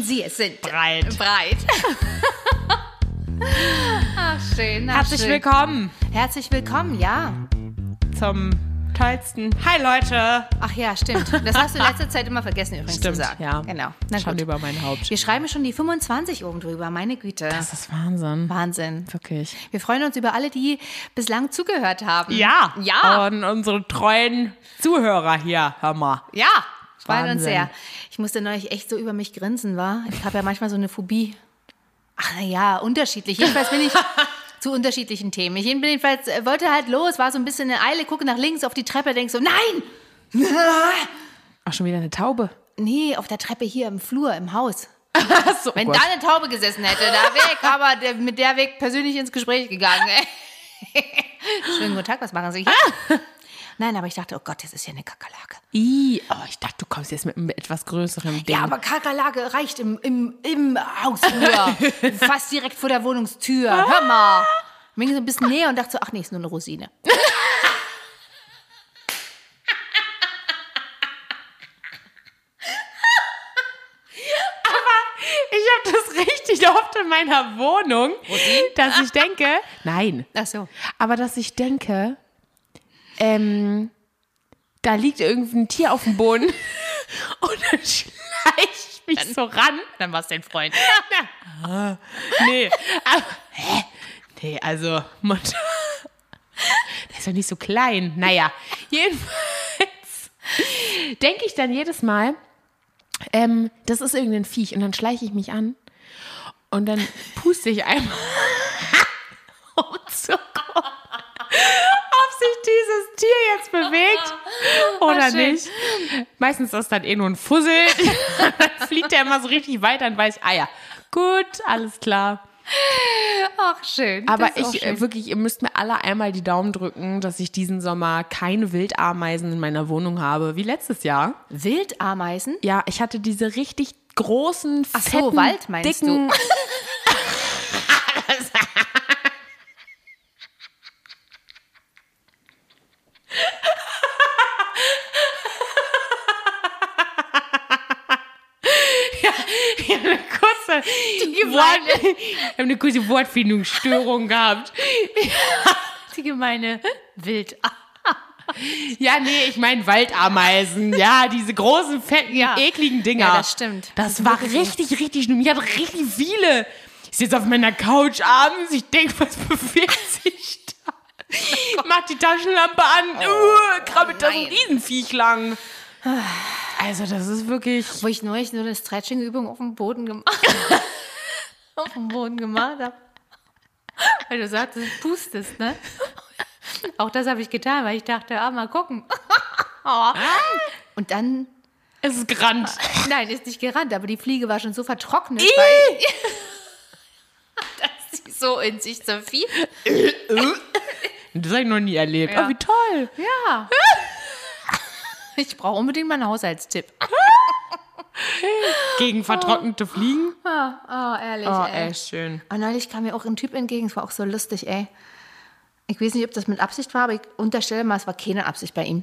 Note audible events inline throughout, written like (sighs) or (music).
wenn Sie es sind. Breit. Breit. (laughs) ach, schön. Ach, Herzlich schön. willkommen Herzlich willkommen, ja. zum tollsten. Hi Leute. Ach ja, stimmt. Das hast du in letzter Zeit immer vergessen übrigens Stimmt, zu sagen. ja. Genau. Na Schon gut. über mein Haupt. Wir schreiben schon die 25 oben drüber, meine Güte. Das ist Wahnsinn. Wahnsinn. Wirklich. Wir freuen uns über alle, die bislang zugehört haben. Ja. Ja. Und unsere treuen Zuhörer hier, hör mal. Ja. Freuen uns Wahnsinn. sehr. Ich musste neulich echt so über mich grinsen, war. Ich habe ja manchmal so eine Phobie. Ach na ja, unterschiedlich. Jedenfalls bin ich (laughs) zu unterschiedlichen Themen. Ich jedenfalls äh, wollte halt los, war so ein bisschen in Eile, gucke nach links auf die Treppe, denk so, nein! (laughs) Ach, schon wieder eine Taube. Nee, auf der Treppe hier im Flur, im Haus. (laughs) Achso, Wenn da eine Taube gesessen hätte, da wäre ich aber der, mit der Weg persönlich ins Gespräch gegangen. Schönen guten Tag, was machen Sie hier? Nein, aber ich dachte, oh Gott, das ist ja eine Kakerlake. I, oh, ich dachte, du kommst jetzt mit einem etwas größeren Ding. Ja, aber Kakerlake reicht im, im, im Hausflur. (laughs) Fast direkt vor der Wohnungstür. Hör mal. Ich bin so ein bisschen näher und dachte so, ach nee, ist nur eine Rosine. Ich habe das richtig oft in meiner Wohnung, dass ich denke, nein, Ach so. aber dass ich denke, ähm, da liegt irgendein Tier auf dem Boden (laughs) und dann schleiche ich mich so ran. Dann war es dein Freund. Nee, aber, hä? Nee, also, Mutter, der ist doch nicht so klein. Naja, jedenfalls denke ich dann jedes Mal, ähm, das ist irgendein Viech und dann schleiche ich mich an und dann puste ich einmal, um zu gucken, ob sich dieses Tier jetzt bewegt (laughs) oder schön. nicht. Meistens ist das dann eh nur ein Fussel. (laughs) (laughs) dann fliegt der immer so richtig weiter und weiß, ah ja, gut, alles klar. Ach, schön. Aber ich schön. äh, wirklich, ihr müsst mir alle einmal die Daumen drücken, dass ich diesen Sommer keine Wildameisen in meiner Wohnung habe, wie letztes Jahr. Wildameisen? Ja, ich hatte diese richtig großen, Ach so, fetten, Wald meinst dicken, du? Ich habe eine kurze, Wort, ich habe eine kurze Wortfindungsstörung gehabt. (laughs) Die gemeine Wild. (laughs) Ja, nee, ich meine Waldameisen. Ja, diese großen, fetten, Ja. ekligen Dinger. Ja, das stimmt. Das, Das war richtig, richtig schlimm. Ich hatte richtig viele. Ich sitze auf meiner Couch abends. Ich denke, was bewegt sich da? (laughs) Mach die Taschenlampe an. uh, krabbelt da so ein Oh. Riesenviech lang. (sighs) Also, das ist wirklich. Wo ich neulich nur eine Stretching-Übung auf dem Boden gemacht (laughs) auf dem Boden gemacht habe. Weil du sagtest, du pustest, ne? Auch das habe ich getan, weil ich dachte, ah, mal gucken. (laughs) Oh. Und dann, Es ist gerannt. nein, ist nicht gerannt, aber die Fliege war schon so vertrocknet, weil, (laughs) dass sie so in sich zerfiel. Das habe ich noch nie erlebt. Ja. Oh, wie toll. Ja. Ich brauche unbedingt mal einen Haushaltstipp. (laughs) Gegen vertrocknete Fliegen. Oh, ehrlich, Oh, ey. ey, schön. Und neulich kam mir auch ein Typ entgegen, es war auch so lustig, ey. Ich weiß nicht, ob das mit Absicht war, aber ich unterstelle mal, es war keine Absicht bei ihm.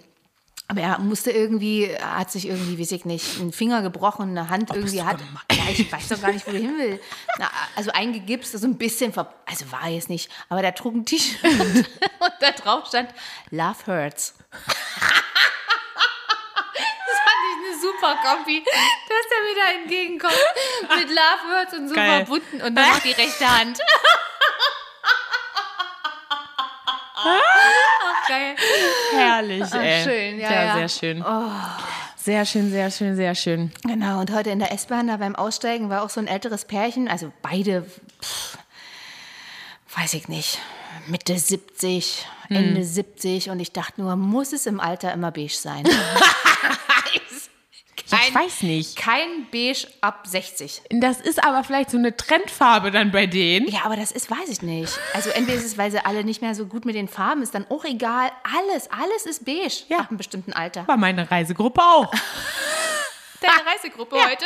Aber er musste irgendwie, er hat sich irgendwie, weiß ich nicht, einen Finger gebrochen, eine Hand irgendwie du hat. Ja, ich weiß doch gar nicht, wo er hin will. Na, also eingegipst, so ein bisschen, ver also war er jetzt nicht, aber der trug ein T-Shirt (laughs) und da drauf stand, Love Hurts. Das fand ich eine super Kombi, dass er wieder entgegenkommt mit Love Hurts und so Geil. verbunden und dann noch die rechte Hand. Ach, geil. Herrlich, ey. schön, ja, ja, ja. sehr schön. Sehr schön, sehr schön, sehr schön. Genau, und heute in der S-Bahn, da beim Aussteigen, war auch so ein älteres Pärchen, also beide, pff, weiß ich nicht, Mitte 70, Ende 70 und ich dachte nur, muss es im Alter immer beige sein? (laughs) ich weiß nicht. Kein Beige ab 60. Das ist aber vielleicht so eine Trendfarbe dann bei denen. Ja, aber das ist, weiß ich nicht. Also entweder ist es, weil sie alle nicht mehr so gut mit den Farben ist, dann auch egal. Alles, alles ist beige Ja. ab einem bestimmten Alter. War meine Reisegruppe auch. (laughs) Deine Reisegruppe heute?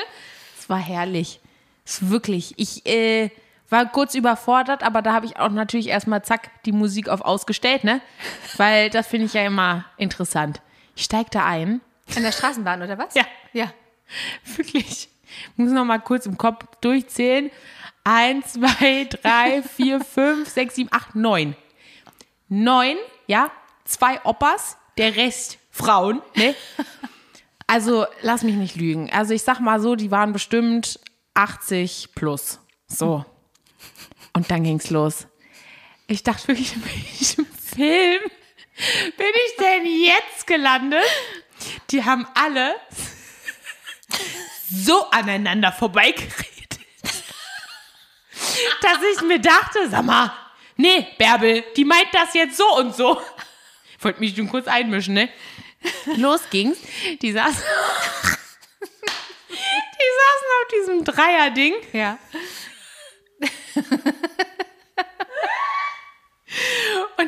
Es war herrlich. Es ist wirklich. Ich äh, war kurz überfordert, aber da habe ich auch natürlich erstmal zack die Musik auf ausgestellt, ne? Weil das finde ich ja immer interessant. Ich steig da ein. In der Straßenbahn, oder was? Ja. Ja. (laughs) Wirklich. muss noch mal kurz im Kopf durchzählen. Eins, zwei, drei, vier, (laughs) fünf, sechs, sieben, acht, neun. Neun, ja, zwei Oppas, der Rest Frauen, ne? (laughs) Also, lass mich nicht lügen. Also, ich sag mal so, die waren bestimmt 80 plus. So. Und dann ging's los. Ich dachte wirklich, in welchem Film bin ich denn jetzt gelandet? Die haben alle so aneinander vorbeigeredet, dass ich mir dachte, sag mal, nee, Bärbel, die meint das jetzt so und so. Ich wollte mich schon kurz einmischen, ne? Los ging's. Die saßen, die saßen auf diesem Dreierding. Ja.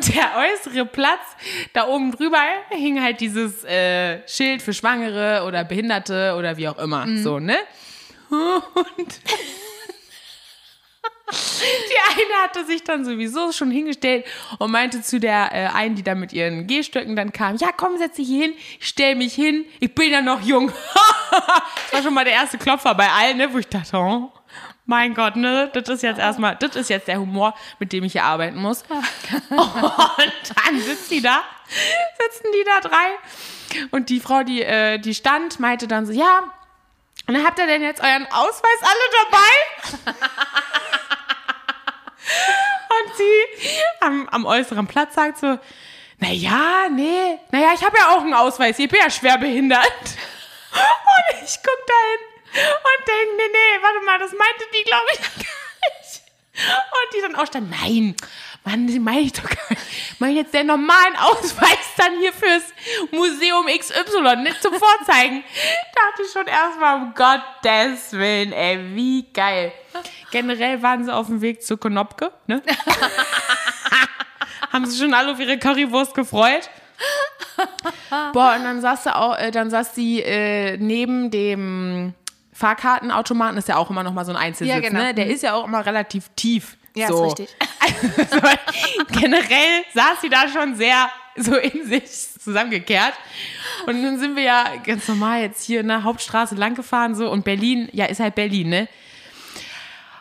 Und (laughs) der äußere Platz, da oben drüber hing halt dieses äh, Schild für Schwangere oder Behinderte oder wie auch immer. So, ne? Und (laughs) die eine hatte sich dann sowieso schon hingestellt und meinte zu der äh, einen, die da mit ihren Gehstöcken dann kam, ja komm, setz dich hier hin, ich stell mich hin, ich bin ja noch jung. (laughs) das war schon mal der erste Klopfer bei allen, ne, wo ich dachte, oh, mein Gott, ne, das ist jetzt erstmal, das ist jetzt der Humor, mit dem ich hier arbeiten muss. (laughs) Und dann sitzen die da, sitzen die da drei und die Frau, die, äh, die stand, meinte dann so, ja, und dann habt ihr denn jetzt euren Ausweis alle dabei? (laughs) Und sie am, am äußeren Platz sagt so, naja, nee, naja, ich habe ja auch einen Ausweis, ich bin ja schwer behindert. (laughs) Und ich guck da hin und denke, nee, nee, warte mal, das meinte die, glaube ich, (laughs) gar nicht. Und die dann auch stand, nein, Mann, die meine ich doch gar nicht. Ich meine jetzt den normalen Ausweis dann hier fürs Museum XY, nicht zum Vorzeigen. Dachte ich schon erstmal, um Gottes Willen, ey, wie geil. Generell waren sie auf dem Weg zu Konopke, ne? (laughs) Haben sie schon alle auf ihre Currywurst gefreut? Boah, und dann saß sie auch, äh, dann saß sie äh, neben dem Fahrkartenautomaten, ist ja auch immer noch mal so ein Einzelsitz, Ja, genau. ne? Der ist ja auch immer relativ tief. Ja, so. ist richtig. Also, (laughs) generell saß sie da schon sehr so in sich zusammengekehrt. Und nun sind wir ja ganz normal jetzt hier in der Hauptstraße lang gefahren so und Berlin, ja, ist halt Berlin, ne?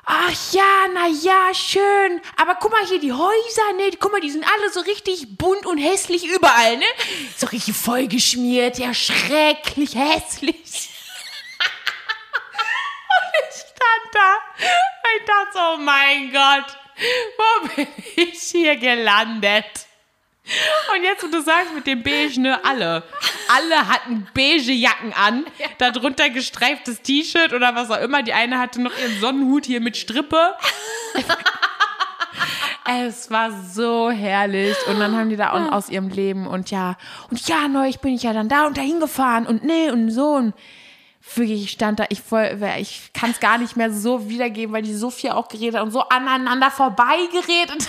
Ach ja, na ja, schön. Aber guck mal hier, die Häuser, ne? Guck mal, die sind alle so richtig bunt und hässlich überall, ne? So richtig vollgeschmiert, ja, schrecklich hässlich. Ich stand da ich dachte so, oh mein Gott, wo bin ich hier gelandet? Und jetzt, wo du sagst mit dem Beige, ne, alle. Alle hatten beige Jacken an, darunter gestreiftes T-Shirt oder was auch immer. Die eine hatte noch ihren Sonnenhut hier mit Strippe. (laughs) Es war so herrlich. Und dann haben die da auch aus ihrem Leben und ja, und ja, neulich bin ich ja dann da und dahin gefahren und nee und so. Und wirklich, ich stand da, ich, voll, ich kann es gar nicht mehr so wiedergeben, weil die so viel auch geredet und so aneinander vorbeigeredet (laughs)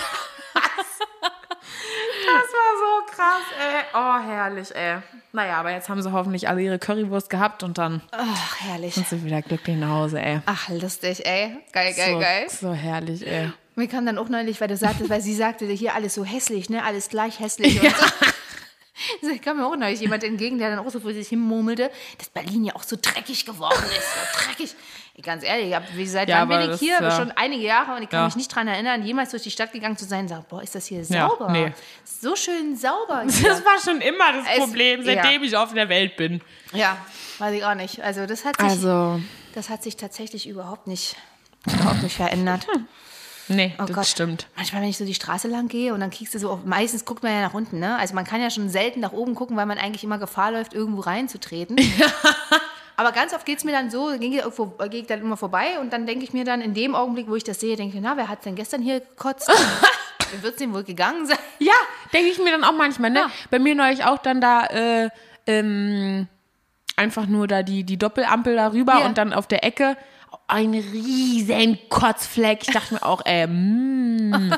Das war so krass, ey. Oh, herrlich, ey. Naja, aber jetzt haben sie hoffentlich alle ihre Currywurst gehabt und dann Ach, herrlich. sind sie wieder glücklich nach Hause, ey. Ach, lustig, ey. Geil, geil, so, geil. so herrlich, ey. Mir kam dann auch neulich, weil du sagtest, weil sie sagte, hier alles so hässlich, ne? Alles gleich hässlich und (laughs) so. (laughs) So kam mir auch neulich jemand entgegen, der dann auch so vor sich hin murmelte, dass Berlin ja auch so dreckig geworden ist. So dreckig. Ich, ganz ehrlich, ich hab, wie seit Ja, wann bin ich das, hier? ja. Schon einige Jahre und ich kann Ja. mich nicht daran erinnern, jemals durch die Stadt gegangen zu sein und sagen, boah, ist das hier Ja, sauber. nee. So schön sauber. (laughs) Hier. Das war schon immer das Es- Problem, seitdem ich auf der Welt bin. Ja, weiß ich auch nicht. Also das hat sich, Also, das hat sich tatsächlich überhaupt nicht, überhaupt nicht verändert. (laughs) nee, Oh das Gott. stimmt. Manchmal, wenn ich so die Straße lang gehe und dann kriegst du so, auf, meistens guckt man ja nach unten, ne? Also man kann ja schon selten nach oben gucken, weil man eigentlich immer Gefahr läuft, irgendwo reinzutreten. (laughs) Aber ganz oft geht es mir dann so, gehe ich, gehe ich dann immer vorbei und dann denke ich mir dann in dem Augenblick, wo ich das sehe, denke ich, na, wer hat denn gestern hier gekotzt? (laughs) Wie wird es denn wohl gegangen sein? Ja, denke ich mir dann auch manchmal, ne? Ja. Bei mir neulich auch dann da, äh, ähm, einfach nur da die, die Doppelampel darüber Ja. und dann auf der Ecke ein riesen Kotzfleck. Ich dachte mir auch, ey, mm,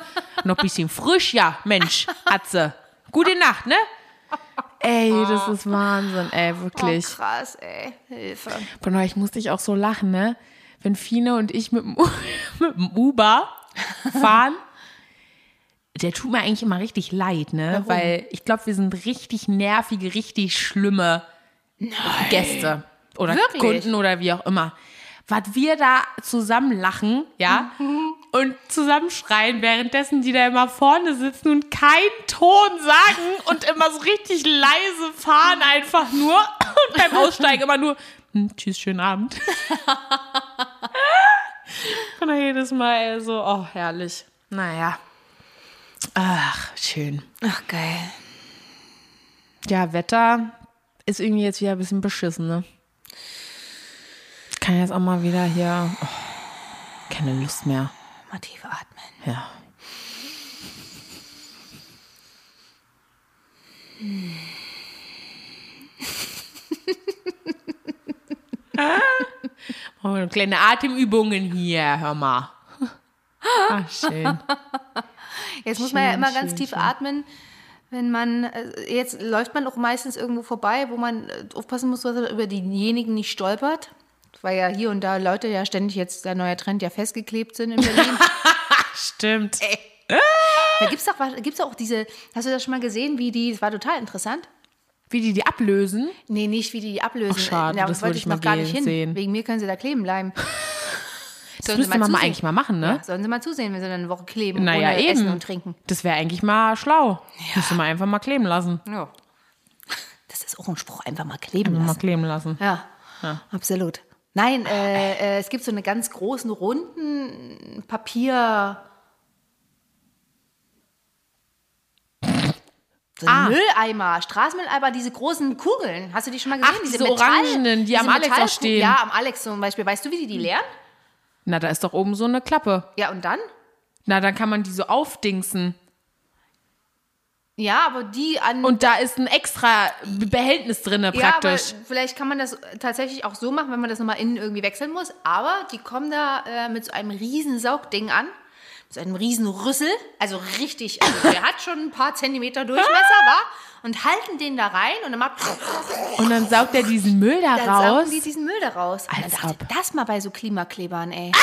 noch ein bisschen frisch, ja, Mensch, Atze. Gute Nacht, ne? Ey, das ist Wahnsinn, ey, wirklich. Oh, krass, ey. Hilfe. Bei neulich musste ich auch so lachen, ne? Wenn Fine und ich mit dem, U- (laughs) mit dem Uber fahren, der tut mir eigentlich immer richtig leid, ne? Weil ich glaube, wir sind richtig nervige, richtig schlimme Gäste oder Wirklich? Kunden oder wie auch immer. Was wir da zusammen lachen, ja, und zusammenschreien, währenddessen die da immer vorne sitzen und keinen Ton sagen und immer so richtig leise fahren einfach nur und beim Aussteigen immer nur, hm, tschüss, schönen Abend. (laughs) und dann jedes Mal so, oh, herrlich. Naja. Ach, schön. Ach, geil. Ja, Wetter ist irgendwie jetzt wieder ein bisschen beschissen, ne? Ich kann jetzt auch mal wieder hier. Oh, keine Lust mehr. Mal tief atmen. Ja. (laughs) oh, kleine Atemübungen hier, hör mal. Ach, schön. Jetzt muss man ja Schön, immer ganz schön, tief schön. atmen, wenn man, äh, jetzt läuft man auch meistens irgendwo vorbei, wo man äh, aufpassen muss, dass er über diejenigen nicht stolpert. Weil ja hier und da Leute ja ständig jetzt der neue Trend ja festgeklebt sind in Berlin. (laughs) Stimmt. da gibt es doch, gibt's auch diese, hast du das schon mal gesehen, wie die, das war total interessant. Wie die die ablösen? Nee, nicht wie die die ablösen. Ach, schade, da das wollte ich mal noch gar nicht hin. sehen. Wegen mir können sie da kleben bleiben. (laughs) Das müsste man mal eigentlich mal machen, ne? Ja, sollen sie mal zusehen, wenn sie dann eine Woche kleben Naja, ohne eben. Essen und Trinken. Das wäre eigentlich mal schlau. Müsste man einfach mal kleben lassen. Ja. Das ist auch ein Spruch, einfach mal kleben Mal lassen. kleben lassen. Ja, absolut. Nein, äh, äh, es gibt so eine ganz großen, runden Papier... So Ah. Mülleimer, Straßenmülleimer, diese großen Kugeln. Hast du die schon mal gesehen? Ach, diese orangenen, die am Alex auch stehen. Ja, am Alex zum Beispiel. Weißt du, wie die die leeren? Na, da ist doch oben so eine Klappe. Ja, und dann? Na, dann kann man die so aufdingsen. Ja, aber die an Und da ist ein extra Behältnis drinne Ja, praktisch. aber vielleicht kann man das tatsächlich auch so machen, wenn man das nochmal innen irgendwie wechseln muss. Aber die kommen da äh, mit so einem riesen Saugding an. So einem riesen Rüssel. Also richtig, also der hat schon ein paar Zentimeter Durchmesser, war. Und halten den da rein und dann macht Und dann saugt er diesen Müll da dann raus. saugen die diesen Müll da raus. Und dann Als dachte ob. ich, das mal bei so Klimaklebern, ey. (laughs)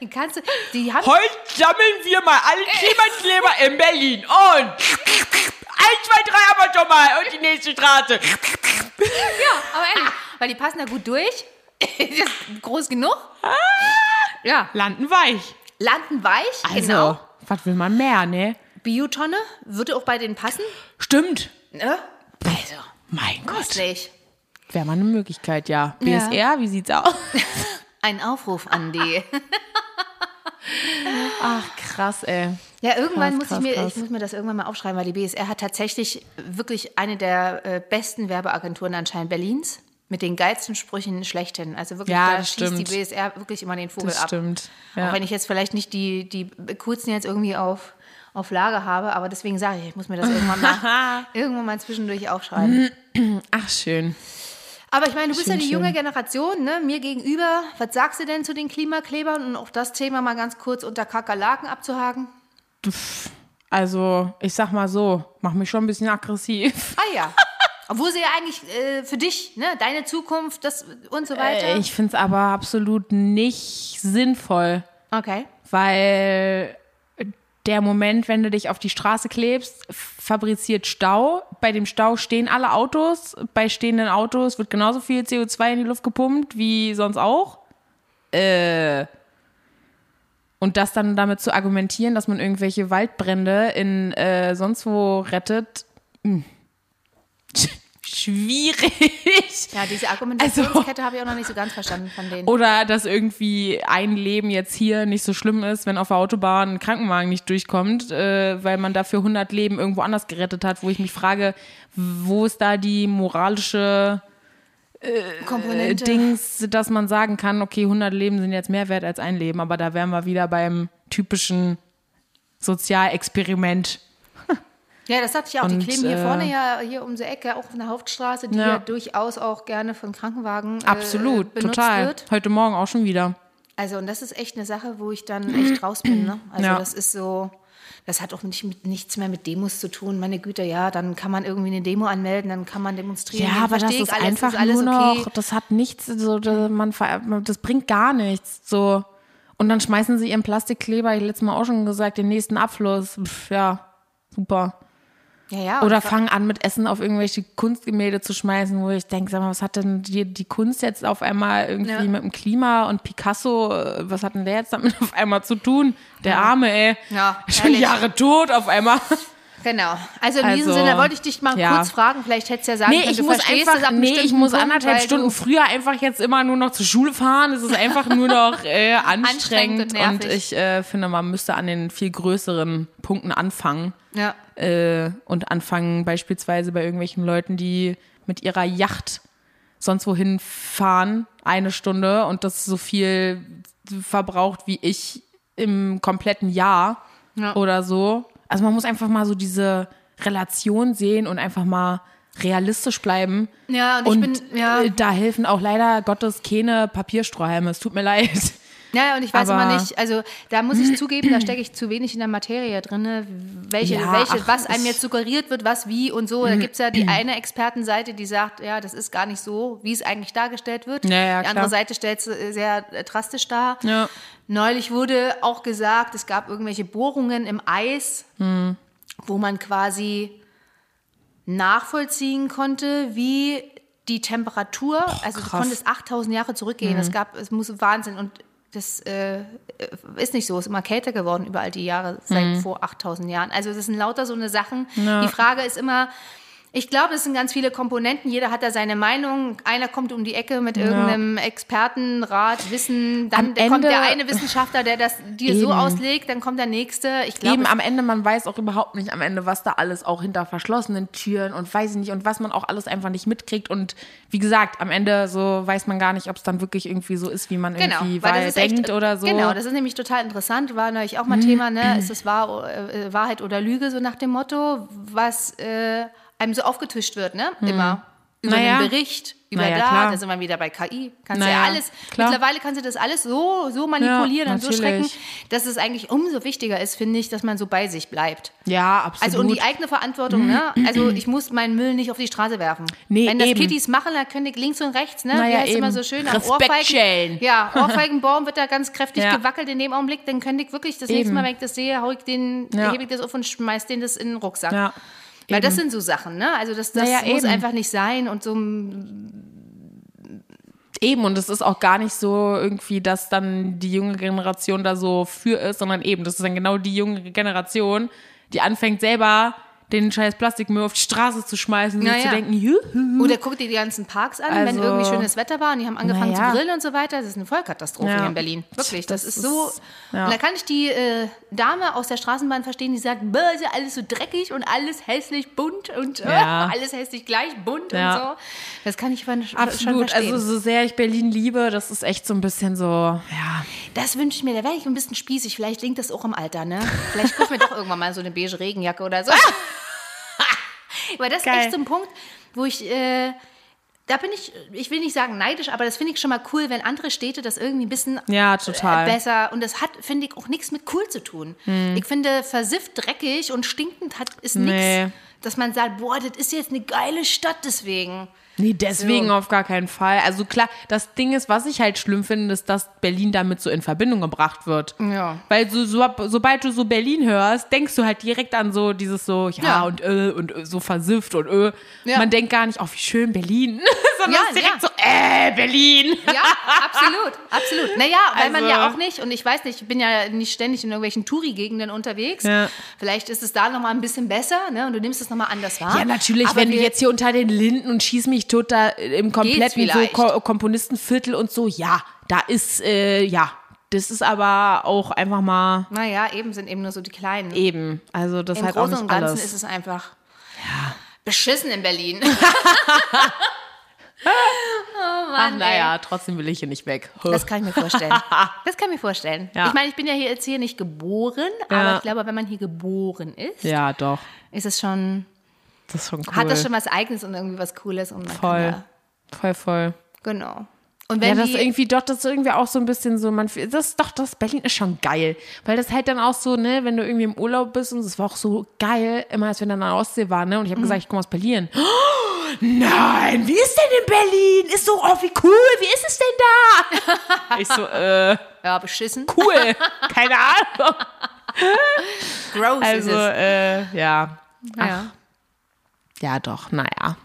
Die kannst du, die haben Heute sammeln wir mal alle Klimakleber in Berlin. Und eins, zwei, drei haben wir schon mal. Und die nächste Straße. aber ehrlich, weil die passen da gut durch. (laughs) das ist groß genug. Ja, Landen weich. landen weich, Also, genau. was will man mehr, ne? Biotonne würde auch bei denen passen. Stimmt. Ne? Also, Mein Gott. Wäre mal eine Möglichkeit, ja. Ja. BSR, wie sieht's aus? (laughs) Ein Aufruf an die. (laughs) Ach, krass, ey. Ja, irgendwann Krass, muss krass, ich mir, krass. ich muss mir das irgendwann mal aufschreiben, weil die BSR hat tatsächlich wirklich eine der äh, besten Werbeagenturen anscheinend Berlins. Mit den geilsten Sprüchen schlechthin. Also wirklich, Ja, da schießt die stimmt. BSR wirklich immer den Vogel Das ab. stimmt. Auch Ja. wenn ich jetzt vielleicht nicht die, die kurzen jetzt irgendwie auf, auf Lager habe, aber deswegen sage ich, ich muss mir das irgendwann mal, (laughs) irgendwann mal zwischendurch aufschreiben. Ach, schön. Aber ich meine, du bist ja Schön, die schön. junge Generation, ne? Mir gegenüber. Was sagst du denn zu den Klimaklebern? Und auch das Thema mal ganz kurz unter Kakerlaken abzuhaken. Also, ich sag mal so, mach mich schon ein bisschen aggressiv. Ah ja. (laughs) Obwohl sie ja eigentlich äh, für dich, ne, deine Zukunft, das und so weiter. Äh, Ich finde es aber absolut nicht sinnvoll, okay. weil der Moment, wenn du dich auf die Straße klebst, fabriziert Stau. Bei dem Stau stehen alle Autos. Bei stehenden Autos wird genauso viel CO2 in die Luft gepumpt wie sonst auch. Äh. Und das dann damit zu argumentieren, dass man irgendwelche Waldbrände in äh, sonst wo rettet, mh. Schwierig. Ja, diese Argumentationskette habe ich auch noch nicht so ganz verstanden von denen. Oder dass irgendwie ein Leben jetzt hier nicht so schlimm ist, wenn auf der Autobahn ein Krankenwagen nicht durchkommt, äh, weil man dafür 100 Leben irgendwo anders gerettet hat, wo ich mich frage, wo ist da die moralische äh, Komponente. Dings, dass man sagen kann, okay, 100 Leben sind jetzt mehr wert als ein Leben, aber da wären wir wieder beim typischen Sozialexperiment. Ja, das sagte ich auch. Die Und, kleben hier äh, vorne ja hier um die Ecke, auch auf der Hauptstraße, die ja, Ja. durchaus auch gerne von Krankenwagen äh, Absolut, benutzt total. wird. Heute Morgen auch schon wieder. Also, und das ist echt eine Sache, wo ich dann echt raus bin. Ne? Also, Ja. das ist so, das hat auch nicht mit, nichts mehr mit Demos zu tun. Meine Güte, ja, dann kann man irgendwie eine Demo anmelden, dann kann man demonstrieren. Ja, aber das ist alles, einfach ist alles nur noch, okay. das hat nichts, so, das, man, das bringt gar nichts. So. Und dann schmeißen sie ihren Plastikkleber, ich letztes Mal auch schon gesagt, den nächsten Abfluss. Pff, ja, super. Ja, ja. Oder fangen an mit Essen auf irgendwelche Kunstgemälde zu schmeißen, wo ich denke, sag mal, was hat denn die, die Kunst jetzt auf einmal irgendwie Ja. mit dem Klima und Picasso, äh, was hat denn der jetzt damit (laughs) auf einmal zu tun? Der Arme, ey. Ja, Schon. Jahre tot auf einmal. Genau. Also in diesem Also, Sinne wollte ich dich mal ja. kurz fragen, vielleicht hättest du ja sagen Nee, können, ich du muss einfach, nee, ich muss Punkt, anderthalb Stunden früher einfach jetzt immer nur noch zur Schule fahren. Es ist einfach nur noch (laughs) äh, Anstrengend anstrengend und und, ich äh, finde, man müsste an den viel größeren Punkten anfangen. ja. äh, und anfangen beispielsweise bei irgendwelchen Leuten, die mit ihrer Yacht sonst wohin fahren, eine Stunde und das so viel verbraucht wie ich im kompletten Jahr Ja. oder so. Also man muss einfach mal so diese Relation sehen und einfach mal realistisch bleiben. Ja, und ich bin- ja. äh, da helfen auch leider Gottes keine Papierstrohhalme. Es tut mir leid. Ja, und ich weiß Aber- immer nicht, also da muss ich zugeben, da stecke ich zu wenig in der Materie drin, welche, Ja, welche, ach, was einem jetzt suggeriert wird, was wie und so. Da gibt es ja die eine Expertenseite, die sagt, ja, das ist gar nicht so, wie es eigentlich dargestellt wird. Ja, ja, die andere klar. Seite stellt es sehr äh, drastisch dar. Ja. Neulich wurde auch gesagt, es gab irgendwelche Bohrungen im Eis, Hm. wo man quasi nachvollziehen konnte, wie die Temperatur, also du konntest 8000 Jahre zurückgehen. Es gab, es muss Wahnsinn und das äh, ist nicht so, es ist immer kälter geworden überall die Jahre seit vor 8000 Jahren. Also das sind lauter so eine Sachen. Die Frage ist immer, ich glaube, es sind ganz viele Komponenten. Jeder hat da seine Meinung. Einer kommt um die Ecke mit irgendeinem Expertenrat, Wissen. Dann Am kommt der Ende- eine Wissenschaftler, der das dir so Eben. auslegt. Dann kommt der nächste. Ich glaube, Eben am Ende, man weiß auch überhaupt nicht am Ende, was da alles auch hinter verschlossenen Türen und weiß ich nicht und was man auch alles einfach nicht mitkriegt. Und wie gesagt, am Ende so weiß man gar nicht, ob es dann wirklich irgendwie so ist, wie man irgendwie weil weil ist echt- denkt oder so. Genau, das ist nämlich total interessant. War neulich auch mal Mhm. Thema, ne? Ist es wahr, äh, Wahrheit oder Lüge, so nach dem Motto, was äh, einem so aufgetischt wird, ne? Immer. Über Mhm. Naja. einen Bericht, über Naja, da, klar. da sind wir wieder bei KI. Kannst du ja Naja, alles, klar. mittlerweile kannst du das alles so, so manipulieren Ja, und so schrecken, dass es eigentlich umso wichtiger ist, finde ich, dass man so bei sich bleibt. ja, absolut. Also und die eigene Verantwortung, ne? Also ich muss meinen Müll nicht auf die Straße werfen. Nee, Wenn das eben. Kitties machen, dann können die links und rechts, ne? Naja, Wie heißt immer so schön? Am Ohrfeigen- schellen. Ja, Ohrfeigenbaum wird da ganz kräftig Ja. gewackelt in dem Augenblick, dann könnte ich wirklich das nächste Eben. Mal, wenn ich das sehe, hau ich den, Ja. hebe ich das auf und schmeiß den das in den Rucksack. ja. Weil das Eben. sind so Sachen, ne? Also das, das Naja, muss eben. einfach nicht sein und so Eben, und es ist auch gar nicht so irgendwie, dass dann die junge Generation da so für ist, sondern eben, das ist dann genau die junge Generation, die anfängt selber den scheiß Plastikmüll auf die Straße zu schmeißen und Naja. zu denken, juhu. Oder guck dir die ganzen Parks an, wenn Also- irgendwie schönes Wetter war und die haben angefangen Naja. zu grillen und so weiter. Das ist eine Vollkatastrophe Ja. hier in Berlin. Wirklich, das, Das ist so. ja. Und da kann ich die äh, Dame aus der Straßenbahn verstehen, die sagt, "Bäh, ist ja alles so dreckig und alles hässlich bunt und äh, Ja. (laughs) alles hässlich gleich bunt und so. Das kann ich von, schon Absolut, verstehen. also so sehr ich Berlin liebe, das ist echt so ein bisschen so, ja. das wünsche ich mir, da wäre ich ein bisschen spießig. Vielleicht liegt das auch im Alter, ne? Vielleicht kaufe ich mir doch irgendwann mal so eine beige Regenjacke oder so. (laughs) (laughs) Aber das ist Geil. echt so ein Punkt, wo ich, äh, da bin ich, ich will nicht sagen neidisch, aber das finde ich schon mal cool, wenn andere Städte das irgendwie ein bisschen Ja, total. äh, besser und das hat, finde ich, auch nichts mit cool zu tun. Ich finde, versifft, dreckig und stinkend hat, ist Hm. Nee. Dass man sagt, boah, das ist jetzt eine geile Stadt deswegen. Nee, deswegen So. auf gar keinen Fall. Also klar, das Ding ist, was ich halt schlimm finde, ist, dass Berlin damit so in Verbindung gebracht wird. Ja. Weil so, so, sobald du so Berlin hörst, denkst du halt direkt an so dieses so, ja, Ja. und äh, und äh, so versifft und äh. Ja. Man denkt gar nicht, oh, wie schön Berlin, (laughs) sondern Ja, direkt so, äh, Berlin. Ja, absolut, absolut. Naja, weil man Also- ja auch nicht, und ich weiß nicht, ich bin ja nicht ständig in irgendwelchen Touri-Gegenden unterwegs. Ja. Vielleicht ist es da nochmal ein bisschen besser, ne? Und du nimmst es nochmal anders wahr. Ja, natürlich, Aber wenn du wir- jetzt hier unter den Linden und schieß mich tot da im kompletten so. Ko Komponistenviertel und so, ja, da ist, äh, ja, das ist aber auch einfach mal Naja, eben sind eben nur so die Kleinen. eben. Also das Im halt auch Großen nicht und Ganzen alles. ist es einfach beschissen in Berlin. (laughs) (laughs) Ach, naja, trotzdem will ich hier nicht weg. Das kann ich mir vorstellen. (laughs) Das kann ich mir vorstellen. Ja. Ich meine, ich bin ja hier jetzt hier nicht geboren, Ja. aber ich glaube, wenn man hier geboren ist, ja, doch. ist es schon, Das ist schon cool. hat das schon was Eigenes und irgendwie was Cooles. Und man voll. Voll, voll. genau. Und Ja, wenn das die, ist irgendwie doch, das ist irgendwie auch so ein bisschen so, man, das ist doch, das Berlin ist schon geil. Weil das halt dann auch so, ne, wenn du irgendwie im Urlaub bist und es war auch so geil, immer als wir dann an der Ostsee waren, ne, und ich habe gesagt, ich komme aus Berlin. Oh, nein, wie ist denn in Berlin? Ist so, oh, wie cool, wie ist es denn da? ich so, äh, ja, beschissen. cool, keine Ahnung. Gross Also, ist es. äh, ja. Ja. Ja, doch, naja.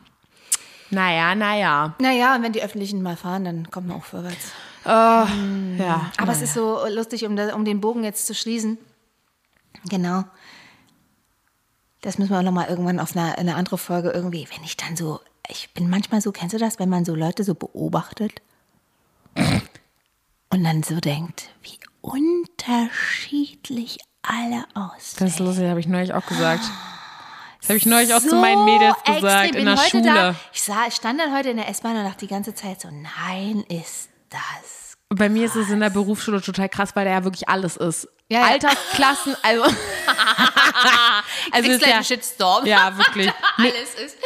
Naja, naja. Naja, und wenn die Öffentlichen mal fahren, dann kommt man auch vorwärts. Ja. Aber es ist so lustig, um, da, um den Bogen jetzt zu schließen. Genau. Das müssen wir auch noch mal irgendwann auf eine, eine andere Folge irgendwie, wenn ich dann so, ich bin manchmal so, kennst du das, wenn man so Leute so beobachtet (clears throat) und dann so denkt, wie unterschiedlich alle aussehen. Das ist lustig, habe ich neulich auch gesagt. Das habe ich neulich auch zu meinen Mädels gesagt extrem. in der Schule. Da, ich sah, stand dann heute in der S-Bahn und dachte die ganze Zeit so, nein, ist das. Und Bei mir ist es in der Berufsschule total krass, weil da ja wirklich alles ist. Ja, ja. Altersklassen, also. (laughs) (laughs) also ist ja, Shitstorm. ja, wirklich. (laughs) Alles ist.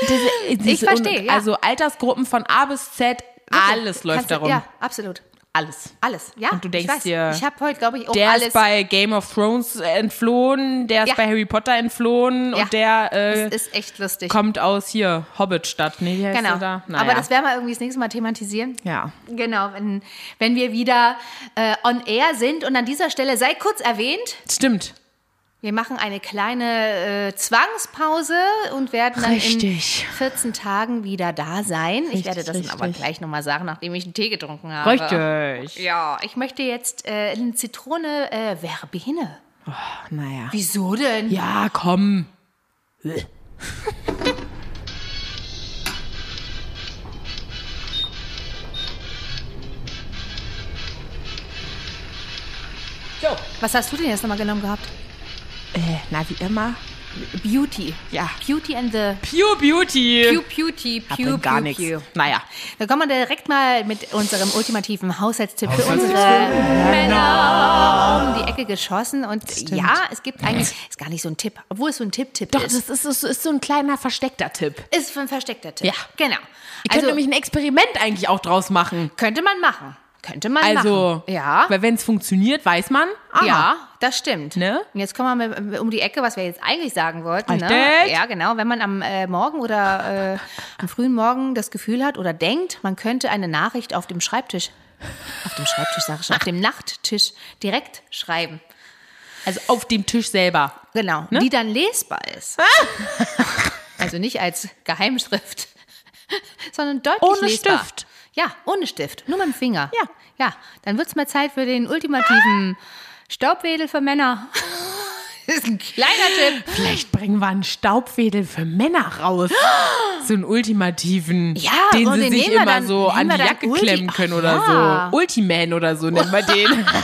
diese, diese verstehe, Un- ja. Also Altersgruppen von A bis Z, alles läuft Kannst darum. Ja, absolut. Alles. Alles, ja. Und du denkst ich weiß. dir, ich habe heute, glaube ich, auch Der alles. ist bei Game of Thrones entflohen, der ist Ja. bei Harry Potter entflohen Ja. und der äh, das ist echt lustig. kommt aus hier, Hobbitstadt. Nee, wie heißt genau. da? Naja. Aber das werden wir irgendwie das nächste Mal thematisieren. ja. Genau, wenn, wenn wir wieder äh, on air sind. Und an dieser Stelle sei kurz erwähnt, Stimmt. Wir machen eine kleine äh, Zwangspause und werden dann Richtig. in 14 Tagen wieder da sein. ich Richtig, werde das dann aber gleich nochmal sagen, nachdem ich einen Tee getrunken habe. Richtig. Ja, ich möchte jetzt äh, eine Zitrone äh, Verbene. Naja. Wieso denn? Ja, komm. Was hast du denn jetzt nochmal genommen gehabt? Äh, na, wie immer. Beauty. Ja. Beauty and the Pure Beauty. Pew Beauty, Pew, dann gar nichts. Naja. Da kommen wir direkt mal mit unserem ultimativen Haushaltstipp für unsere Männer um die Ecke geschossen. Und ja, es gibt eigentlich, ist gar nicht so ein Tipp, obwohl es so ein Tipp-Tipp Doch, ist. das ist, ist, ist so ein kleiner versteckter Tipp. Ist ein versteckter Tipp. Ja. Genau. Ihr könnt nämlich ein Experiment eigentlich auch draus machen. könnte man machen. Könnte man Also, machen. Ja. weil wenn es funktioniert, weiß man. aha. Ja, das stimmt. Ne? Und jetzt kommen wir mit, um die Ecke, was wir jetzt eigentlich sagen wollten. Ne? Richtig. Ja, genau. Wenn man am äh, Morgen oder äh, am frühen Morgen das Gefühl hat oder denkt, man könnte eine Nachricht auf dem Schreibtisch, auf dem Schreibtisch sage ich schon, auf dem Nachttisch direkt schreiben. Also auf dem Tisch selber. Genau. Ne? Die dann lesbar ist. also nicht als Geheimschrift, (laughs) sondern deutlich Ohne lesbar. Stift. Ja, ohne Stift. Nur mit dem Finger. Ja. Ja, dann wird es mal Zeit für den ultimativen Staubwedel für Männer. (laughs) Das ist ein kleiner Tipp. Vielleicht bringen wir einen Staubwedel für Männer raus. (gasps) So einen ultimativen, Ja, den und sie den sich immer dann- so an die Jacke Ulti- klemmen können Ach oder ja. so. Ultiman oder so nennen wir den. (laughs)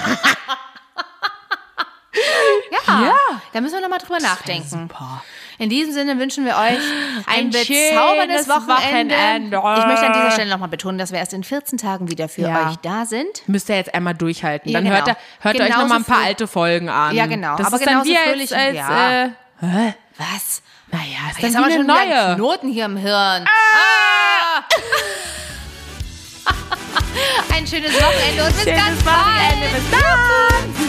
(laughs) Ja. Ja. Da müssen wir nochmal drüber nachdenken. Super. In diesem Sinne wünschen wir euch (gasps) ein, Ein bezauberndes Wochenende. Wochenende. Ich möchte an dieser Stelle nochmal betonen, dass wir erst in 14 Tagen wieder für Ja. euch da sind. Müsst ihr jetzt einmal durchhalten. Ja, Dann genau. hört, ihr, hört euch Genauso noch mal ein paar alte Folgen an. Ja, genau. Das Aber ist dann wie als, als ja. äh, hä? Was? Naja, ist dann wir eine schon neue. Knoten hier im Hirn. Ah! (laughs) ein schönes Wochenende und bis ganz Schönes bald. Wochenende. Bis dann.